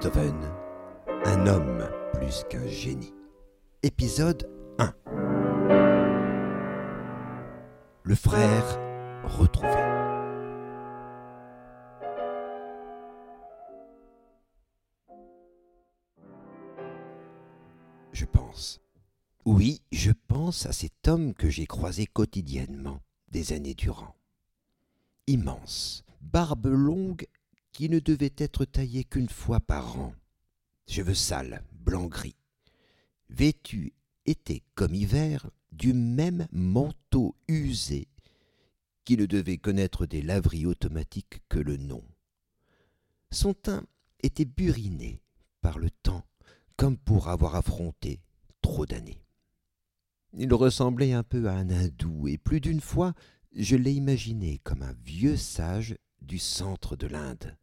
Beethoven, un homme plus qu'un génie. Épisode 1 Le frère retrouvé. Je pense. Oui, je pense à cet homme que j'ai croisé quotidiennement des années durant. Immense, barbe longue qui ne devait être taillée qu'une fois par an, cheveux sales, blanc-gris, vêtu été comme hiver du même manteau usé qui ne devait connaître des laveries automatiques que le nom. Son teint était buriné par le temps, comme pour avoir affronté trop d'années. Il ressemblait un peu à un hindou, et plus d'une fois je l'ai imaginé comme un vieux sage du centre de l'Inde,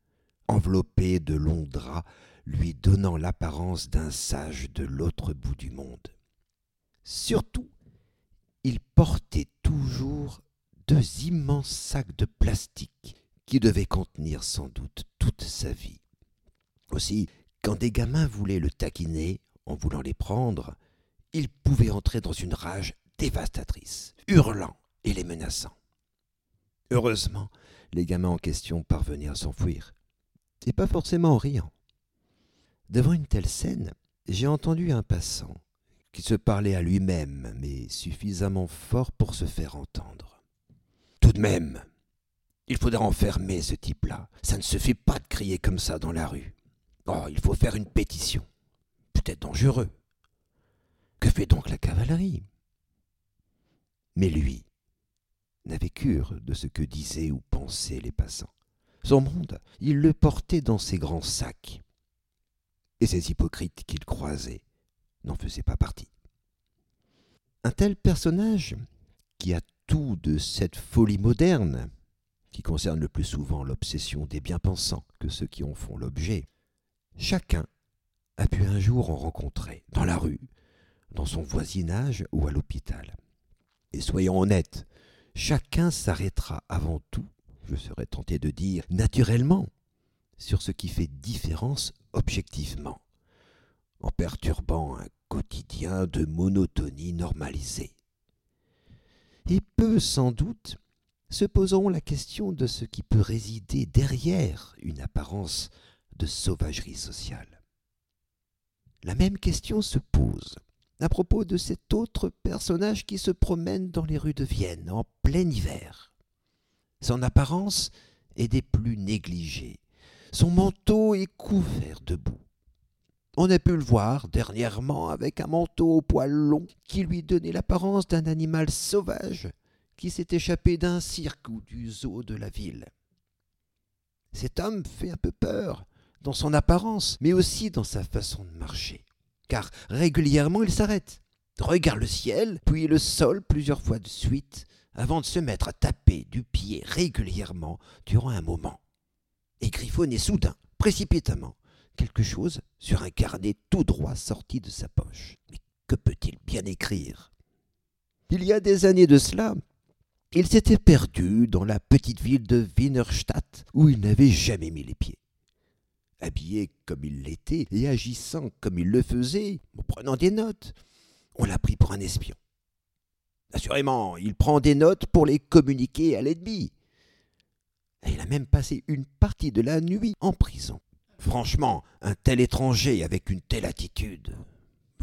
enveloppé de longs draps, lui donnant l'apparence d'un sage de l'autre bout du monde. Surtout, il portait toujours deux immenses sacs de plastique qui devaient contenir sans doute toute sa vie. Aussi, quand des gamins voulaient le taquiner en voulant les prendre, il pouvait entrer dans une rage dévastatrice, hurlant et les menaçant. Heureusement, les gamins en question parvenaient à s'enfuir, et pas forcément en riant. Devant une telle scène, j'ai entendu un passant qui se parlait à lui-même, mais suffisamment fort pour se faire entendre. Tout de même, il faudra enfermer ce type-là. Ça ne se fait pas de crier comme ça dans la rue. Oh, il faut faire une pétition. Peut-être dangereux. Que fait donc la cavalerie? Mais lui n'avait cure de ce que disaient ou pensaient les passants. Son monde, il le portait dans ses grands sacs. Et ces hypocrites qu'il croisait n'en faisaient pas partie. Un tel personnage, qui a tout de cette folie moderne, qui concerne le plus souvent l'obsession des bien-pensants que ceux qui en font l'objet, chacun a pu un jour en rencontrer, dans la rue, dans son voisinage ou à l'hôpital. Et soyons honnêtes, chacun s'arrêtera avant tout, je serais tenté de dire naturellement, sur ce qui fait différence objectivement, en perturbant un quotidien de monotonie normalisée. Et peu sans doute se poseront la question de ce qui peut résider derrière une apparence de sauvagerie sociale. La même question se pose à propos de cet autre personnage qui se promène dans les rues de Vienne en plein hiver. Son apparence est des plus négligées. Son manteau est couvert de boue. On a pu le voir dernièrement avec un manteau au poil long qui lui donnait l'apparence d'un animal sauvage qui s'est échappé d'un cirque ou du zoo de la ville. Cet homme fait un peu peur dans son apparence, mais aussi dans sa façon de marcher car régulièrement il s'arrête, regarde le ciel, puis le sol plusieurs fois de suite, avant de se mettre à taper du pied régulièrement durant un moment, et griffonner soudain, précipitamment, quelque chose sur un carnet tout droit sorti de sa poche. Mais que peut-il bien écrire? Il y a des années de cela, il s'était perdu dans la petite ville de Wienerstadt où il n'avait jamais mis les pieds habillé comme il l'était et agissant comme il le faisait, en prenant des notes. On l'a pris pour un espion. Assurément, il prend des notes pour les communiquer à l'ennemi. il a même passé une partie de la nuit en prison. Franchement, un tel étranger avec une telle attitude,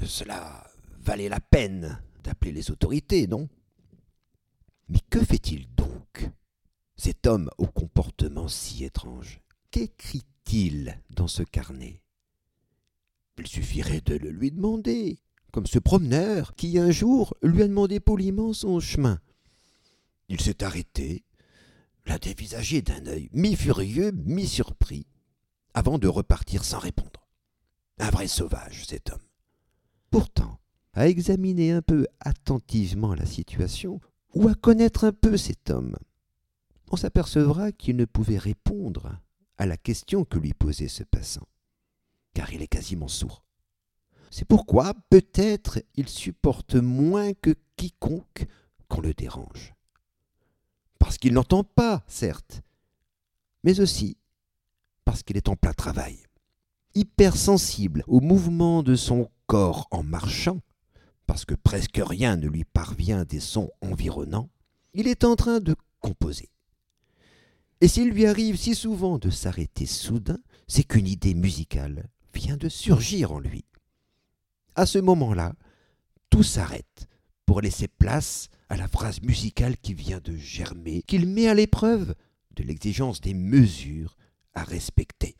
cela valait la peine d'appeler les autorités, non? Mais que fait-il donc, cet homme au comportement si étrange? Qu'écrit dans ce carnet Il suffirait de le lui demander, comme ce promeneur qui un jour lui a demandé poliment son chemin. Il s'est arrêté, l'a dévisagé d'un œil mi-furieux, mi-surpris, avant de repartir sans répondre. Un vrai sauvage, cet homme. Pourtant, à examiner un peu attentivement la situation, ou à connaître un peu cet homme, on s'apercevra qu'il ne pouvait répondre à la question que lui posait ce passant, car il est quasiment sourd. C'est pourquoi peut-être il supporte moins que quiconque qu'on le dérange. Parce qu'il n'entend pas, certes, mais aussi parce qu'il est en plein travail. hypersensible au mouvement de son corps en marchant, parce que presque rien ne lui parvient des sons environnants, il est en train de composer. Et s'il lui arrive si souvent de s'arrêter soudain, c'est qu'une idée musicale vient de surgir en lui. À ce moment-là, tout s'arrête pour laisser place à la phrase musicale qui vient de germer, qu'il met à l'épreuve de l'exigence des mesures à respecter.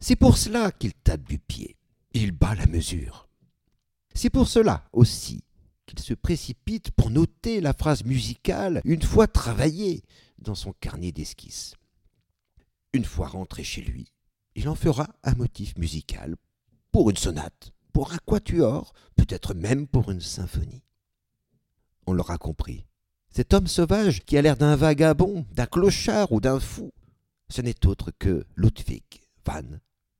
C'est pour cela qu'il tape du pied, il bat la mesure. C'est pour cela aussi qu'il se précipite pour noter la phrase musicale une fois travaillée dans son carnet d'esquisses. Une fois rentré chez lui, il en fera un motif musical pour une sonate, pour un quatuor, peut-être même pour une symphonie. On l'aura compris. Cet homme sauvage qui a l'air d'un vagabond, d'un clochard ou d'un fou, ce n'est autre que Ludwig van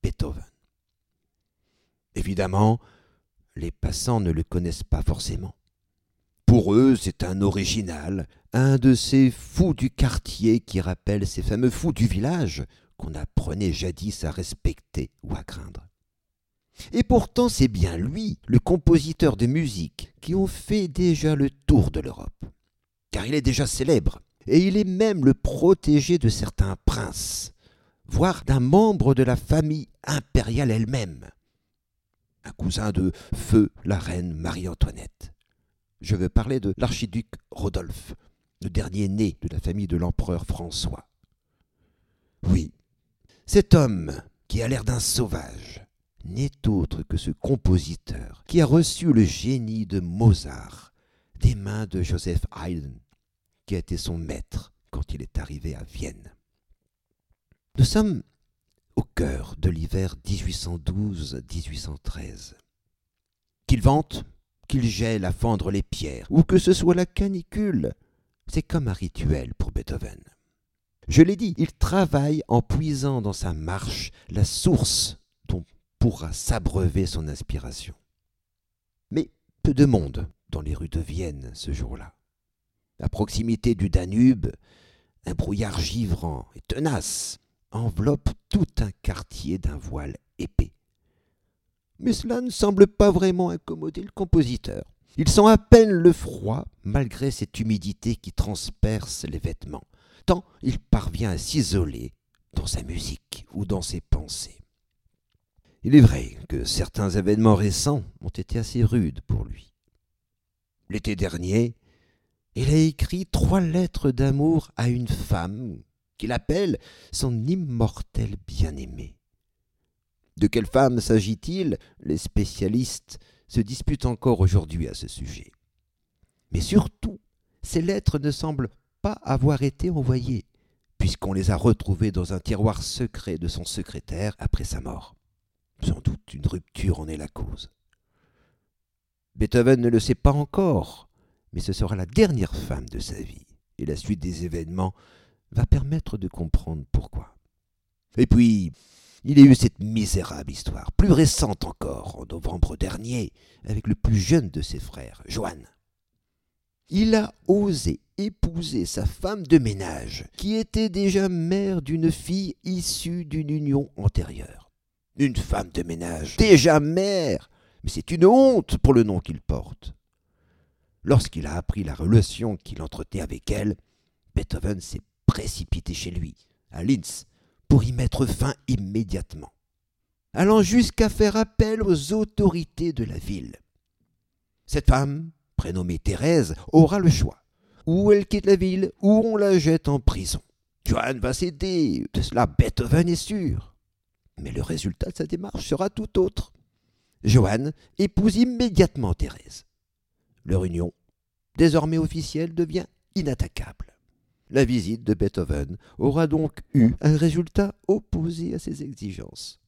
Beethoven. Évidemment, les passants ne le connaissent pas forcément. Pour eux, c'est un original, un de ces fous du quartier qui rappellent ces fameux fous du village qu'on apprenait jadis à respecter ou à craindre. Et pourtant, c'est bien lui, le compositeur de musique, qui ont fait déjà le tour de l'Europe. Car il est déjà célèbre, et il est même le protégé de certains princes, voire d'un membre de la famille impériale elle-même, un cousin de feu la reine Marie-Antoinette. Je veux parler de l'archiduc Rodolphe, le dernier né de la famille de l'empereur François. Oui, cet homme, qui a l'air d'un sauvage, n'est autre que ce compositeur qui a reçu le génie de Mozart des mains de Joseph Haydn, qui a été son maître quand il est arrivé à Vienne. Nous sommes au cœur de l'hiver 1812-1813. Qu'il vente, qu'il gèle à fendre les pierres, ou que ce soit la canicule, c'est comme un rituel pour Beethoven. Je l'ai dit, il travaille en puisant dans sa marche la source dont pourra s'abreuver son inspiration. Mais peu de monde dans les rues de Vienne ce jour-là. À proximité du Danube, un brouillard givrant et tenace enveloppe tout un quartier d'un voile épais. Mais cela ne semble pas vraiment incommoder le compositeur. Il sent à peine le froid, malgré cette humidité qui transperce les vêtements, tant il parvient à s'isoler dans sa musique ou dans ses pensées. Il est vrai que certains événements récents ont été assez rudes pour lui. L'été dernier, il a écrit trois lettres d'amour à une femme qu'il appelle son immortel bien-aimé. De quelle femme s'agit-il? Les spécialistes se disputent encore aujourd'hui à ce sujet. Mais surtout, ces lettres ne semblent pas avoir été envoyées, puisqu'on les a retrouvées dans un tiroir secret de son secrétaire après sa mort. Sans doute une rupture en est la cause. Beethoven ne le sait pas encore, mais ce sera la dernière femme de sa vie, et la suite des événements va permettre de comprendre pourquoi. Et puis, il a eu cette misérable histoire, plus récente encore, en novembre dernier, avec le plus jeune de ses frères, Johann. Il a osé épouser sa femme de ménage, qui était déjà mère d'une fille issue d'une union antérieure. Une femme de ménage, déjà mère, mais c'est une honte pour le nom qu'il porte. Lorsqu'il a appris la relation qu'il entretenait avec elle, Beethoven s'est précipité chez lui, à Linz, pour y mettre fin immédiatement, allant jusqu'à faire appel aux autorités de la ville. Cette femme, prénommée Thérèse, aura le choix. Ou elle quitte la ville, ou on la jette en prison. Johann va céder, de cela Beethoven est sûr. Mais le résultat de sa démarche sera tout autre. Johann épouse immédiatement Thérèse. Leur union, désormais officielle, devient inattaquable. La visite de Beethoven aura donc eu un résultat opposé à ses exigences.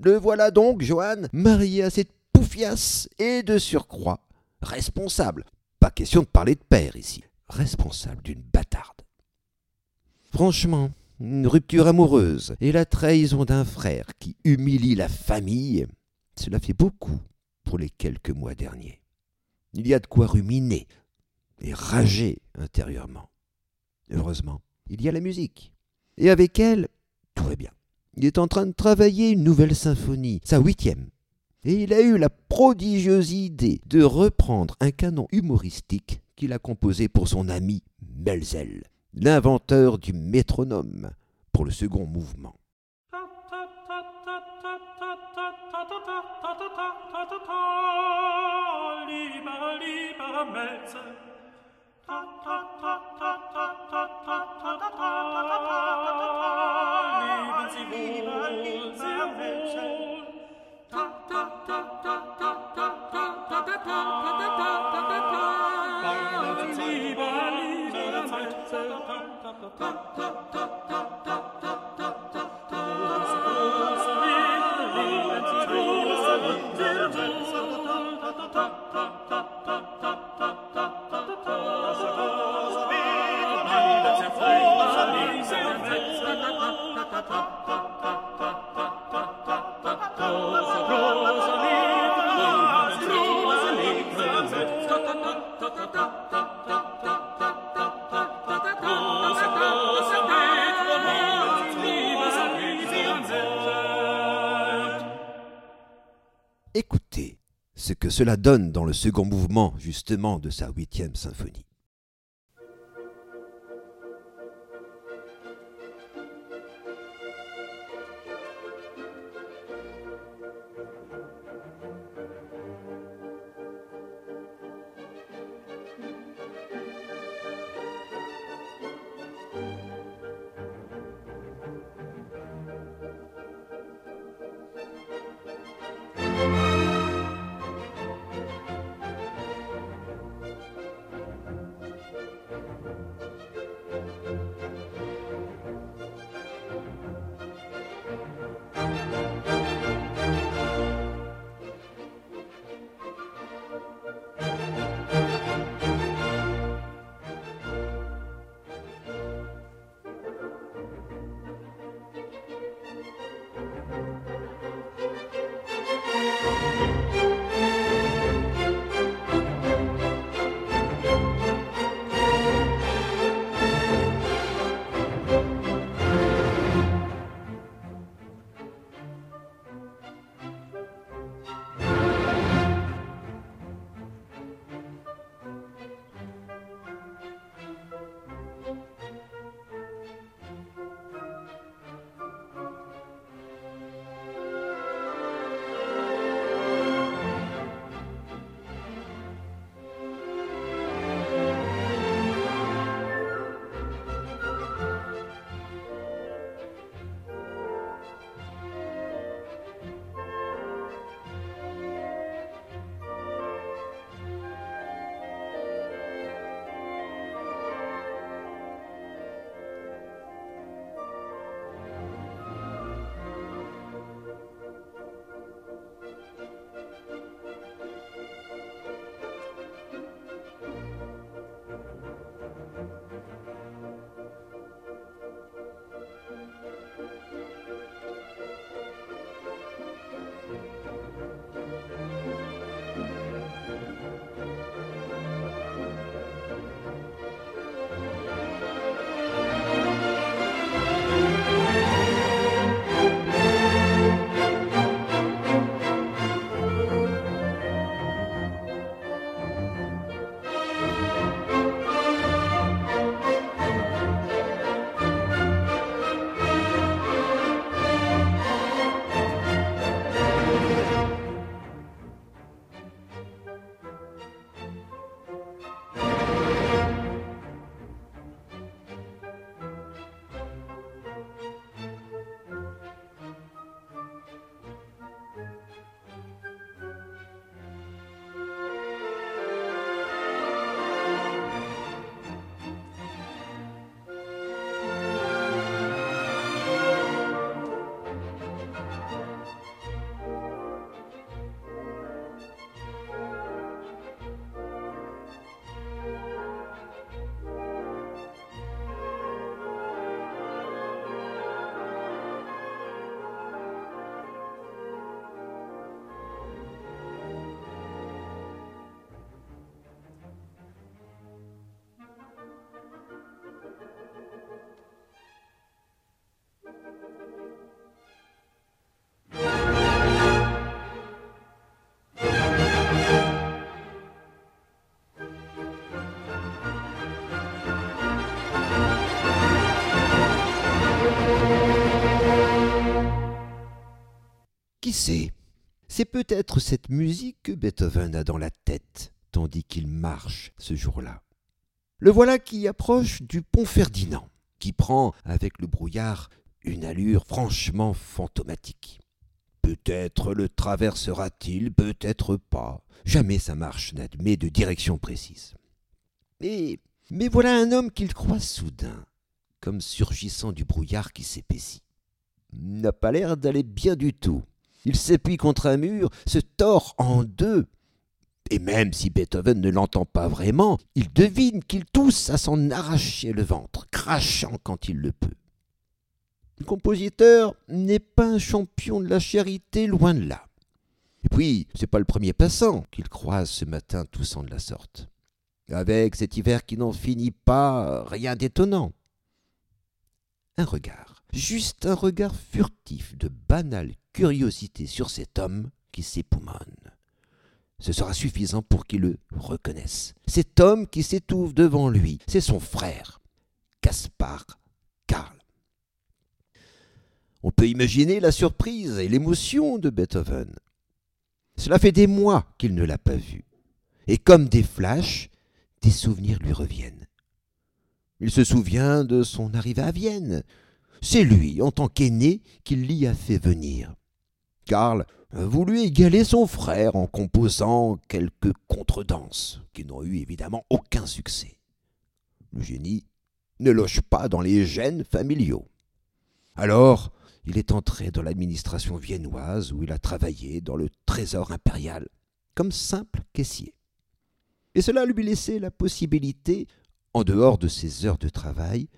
Le voilà donc, Johann, marié à cette poufiasse et de surcroît responsable. Pas question de parler de père ici. Responsable d'une bâtarde. Franchement, une rupture amoureuse et la trahison d'un frère qui humilie la famille, cela fait beaucoup pour les quelques mois derniers. Il y a de quoi ruminer et rager intérieurement. Heureusement, il y a la musique. Et avec elle, tout va bien. Il est en train de travailler une nouvelle symphonie, sa huitième. Et il a eu la prodigieuse idée de reprendre un canon humoristique qu'il a composé pour son ami Melzel, l'inventeur du métronome, pour le second mouvement. Liebe, liebe Zeit, que cela donne dans le second mouvement justement de sa huitième symphonie. C'est peut-être cette musique que Beethoven a dans la tête, tandis qu'il marche ce jour-là. Le voilà qui approche du pont Ferdinand, qui prend, avec le brouillard, une allure franchement fantomatique. Peut-être le traversera-t-il, peut-être pas. Jamais sa marche n'admet de direction précise. Mais, voilà un homme qu'il croise soudain, comme surgissant du brouillard qui s'épaissit. N'a pas l'air d'aller bien du tout. Il s'appuie contre un mur, se tord en deux. Et même si Beethoven ne l'entend pas vraiment, il devine qu'il tousse à s'en arracher le ventre, crachant quand il le peut. Le compositeur n'est pas un champion de la charité, loin de là. Et puis, c'est pas le premier passant qu'il croise ce matin toussant de la sorte. Avec cet hiver qui n'en finit pas, rien d'étonnant. Un regard, juste un regard furtif de banale curiosité sur cet homme qui s'époumonne. Ce sera suffisant pour qu'il le reconnaisse. Cet homme qui s'étouffe devant lui, c'est son frère, Caspar Karl. On peut imaginer la surprise et l'émotion de Beethoven. Cela fait des mois qu'il ne l'a pas vu. Et comme des flashs, des souvenirs lui reviennent. Il se souvient de son arrivée à Vienne. C'est lui, en tant qu'aîné, qui l'y a fait venir. Karl a voulu égaler son frère en composant quelques contredanses, qui n'ont eu évidemment aucun succès. Le génie ne loge pas dans les gènes familiaux. Alors, il est entré dans l'administration viennoise où il a travaillé dans le trésor impérial comme simple caissier. Et cela lui laissait la possibilité, en dehors de ses heures de travail,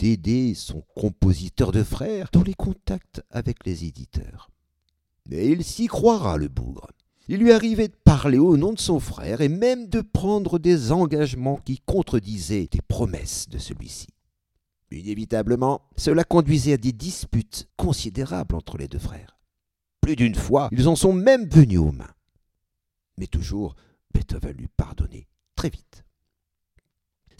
d'aider son compositeur de frère dans les contacts avec les éditeurs. Mais il s'y croira, le bougre. Il lui arrivait de parler au nom de son frère et même de prendre des engagements qui contredisaient les promesses de celui-ci. Inévitablement, cela conduisait à des disputes considérables entre les deux frères. Plus d'une fois, ils en sont même venus aux mains. Mais toujours, Beethoven lui pardonnait très vite.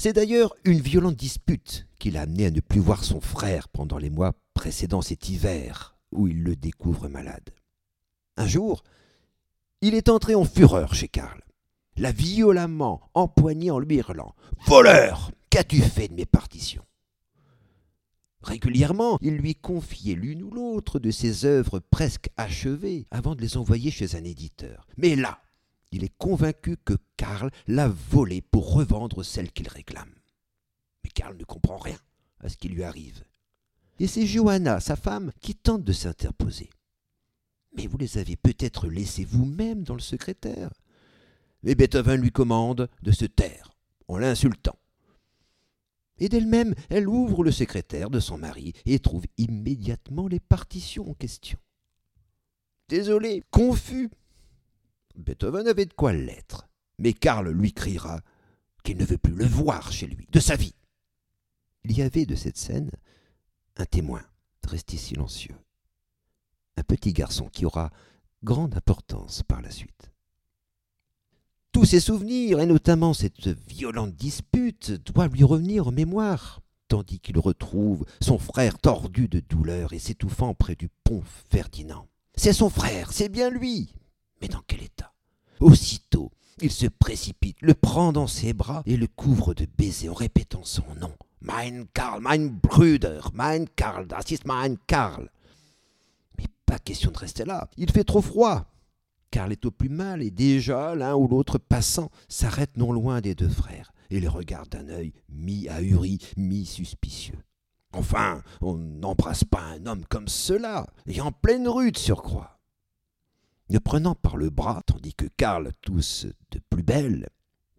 C'est d'ailleurs une violente dispute qui l'a amené à ne plus voir son frère pendant les mois précédant cet hiver où il le découvre malade. Un jour, il est entré en fureur chez Karl, l'a violemment empoigné en lui hurlant Voleur Qu'as-tu fait de mes partitions? Régulièrement, il lui confiait l'une ou l'autre de ses œuvres presque achevées avant de les envoyer chez un éditeur. Mais là, il est convaincu que Karl l'a volée pour revendre celle qu'il réclame. Mais Karl ne comprend rien à ce qui lui arrive. Et c'est Johanna, sa femme, qui tente de s'interposer. Mais vous les avez peut-être laissés vous-même dans le secrétaire. Mais Beethoven lui commande de se taire, en l'insultant et d'elle-même, elle ouvre le secrétaire de son mari et trouve immédiatement les partitions en question. Désolé, confus. Beethoven avait de quoi l'être, mais Karl lui criera qu'il ne veut plus le voir chez lui, de sa vie. Il y avait de cette scène un témoin, resté silencieux, un petit garçon qui aura grande importance par la suite. Tous ses souvenirs, et notamment cette violente dispute, doivent lui revenir en mémoire, tandis qu'il retrouve son frère tordu de douleur et s'étouffant près du pont Ferdinand. C'est son frère, c'est bien lui. Mais dans quel état? Aussitôt, il se précipite, le prend dans ses bras et le couvre de baisers en répétant son nom. Mein Karl, mein Bruder, mein Karl, das ist mein Karl. Mais pas question de rester là, il fait trop froid. Karl est au plus mal, et déjà l'un ou l'autre passant s'arrête non loin des deux frères, et les regarde d'un œil mi-ahuri, mi-suspicieux. Enfin, on n'embrasse pas un homme comme cela, et en pleine rue de surcroît. Le prenant par le bras, tandis que Karl tousse de plus belle,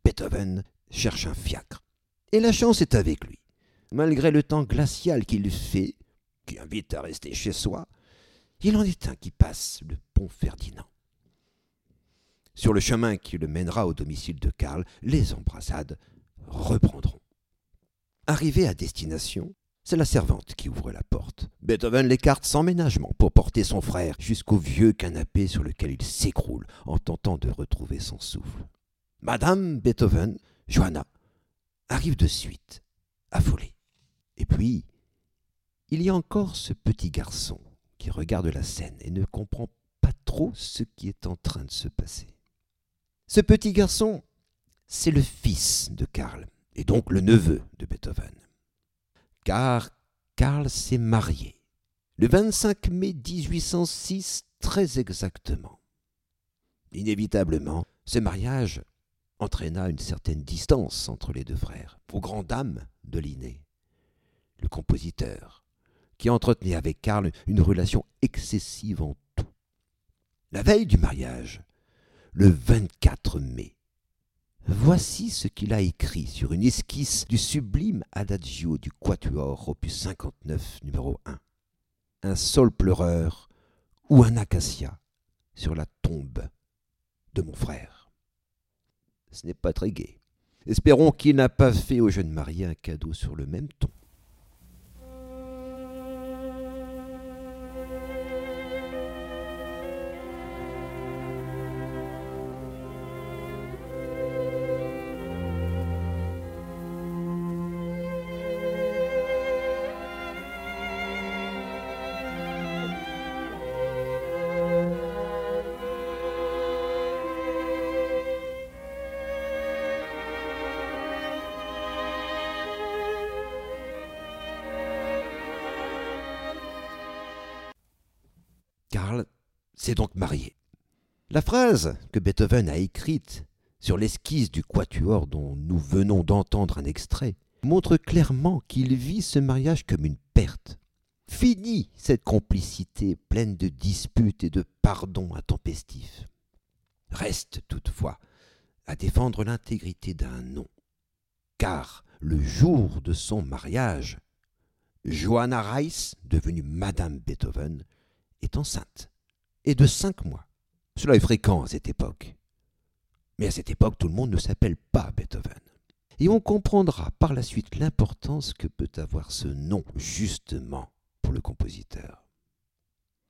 Beethoven cherche un fiacre. Et la chance est avec lui. Malgré le temps glacial qu'il fait, qui invite à rester chez soi, il en est un qui passe le pont Ferdinand. Sur le chemin qui le mènera au domicile de Karl, les embrassades reprendront. Arrivé à destination, c'est la servante qui ouvre la porte. Beethoven l'écarte sans ménagement pour porter son frère jusqu'au vieux canapé sur lequel il s'écroule en tentant de retrouver son souffle. Madame Beethoven, Johanna, arrive de suite, affolée. Et puis, il y a encore ce petit garçon qui regarde la scène et ne comprend pas trop ce qui est en train de se passer. Ce petit garçon, c'est le fils de Karl, et donc le neveu de Beethoven. Car Karl s'est marié le 25 mai 1806 très exactement. Inévitablement, ce mariage entraîna une certaine distance entre les deux frères, aux grandes dames de Linné, le compositeur, qui entretenait avec Karl une relation excessive en tout. La veille du mariage, le 24 mai, voici ce qu'il a écrit sur une esquisse du sublime adagio du Quatuor, opus 59, numéro 1. Un sol pleureur ou un acacia sur la tombe de mon frère. Ce n'est pas très gai. Espérons qu'il n'a pas fait au jeune marié un cadeau sur le même ton. Karl s'est donc marié. La phrase que Beethoven a écrite sur l'esquisse du quatuor dont nous venons d'entendre un extrait montre clairement qu'il vit ce mariage comme une perte. Fini cette complicité pleine de disputes et de pardons intempestifs. Reste toutefois à défendre l'intégrité d'un nom, car le jour de son mariage, Johanna Reiss, devenue Madame Beethoven, est enceinte, et de cinq mois. Cela est fréquent à cette époque. Mais à cette époque, tout le monde ne s'appelle pas Beethoven. Et on comprendra par la suite l'importance que peut avoir ce nom, justement, pour le compositeur.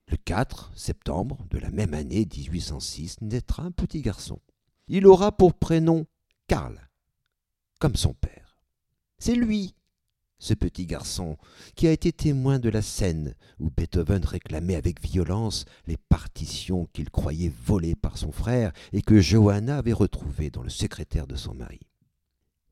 Le 4 septembre de la même année 1806 naîtra un petit garçon. Il aura pour prénom Karl, comme son père. C'est lui ce petit garçon, qui a été témoin de la scène où Beethoven réclamait avec violence les partitions qu'il croyait volées par son frère et que Johanna avait retrouvées dans le secrétaire de son mari.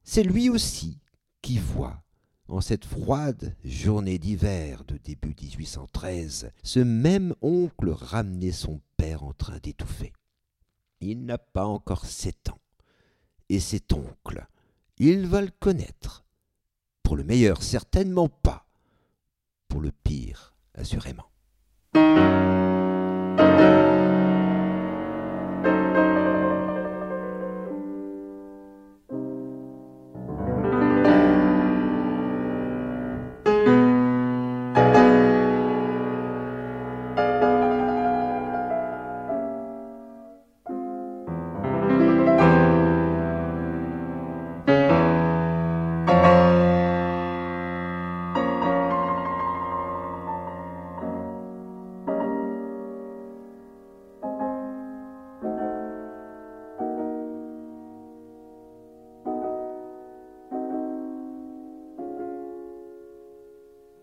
C'est lui aussi qui voit, en cette froide journée d'hiver de début 1813, ce même oncle ramener son père en train d'étouffer. Il n'a pas encore sept ans, et cet oncle, il va le connaître pour le meilleur, certainement pas. Pour le pire, assurément.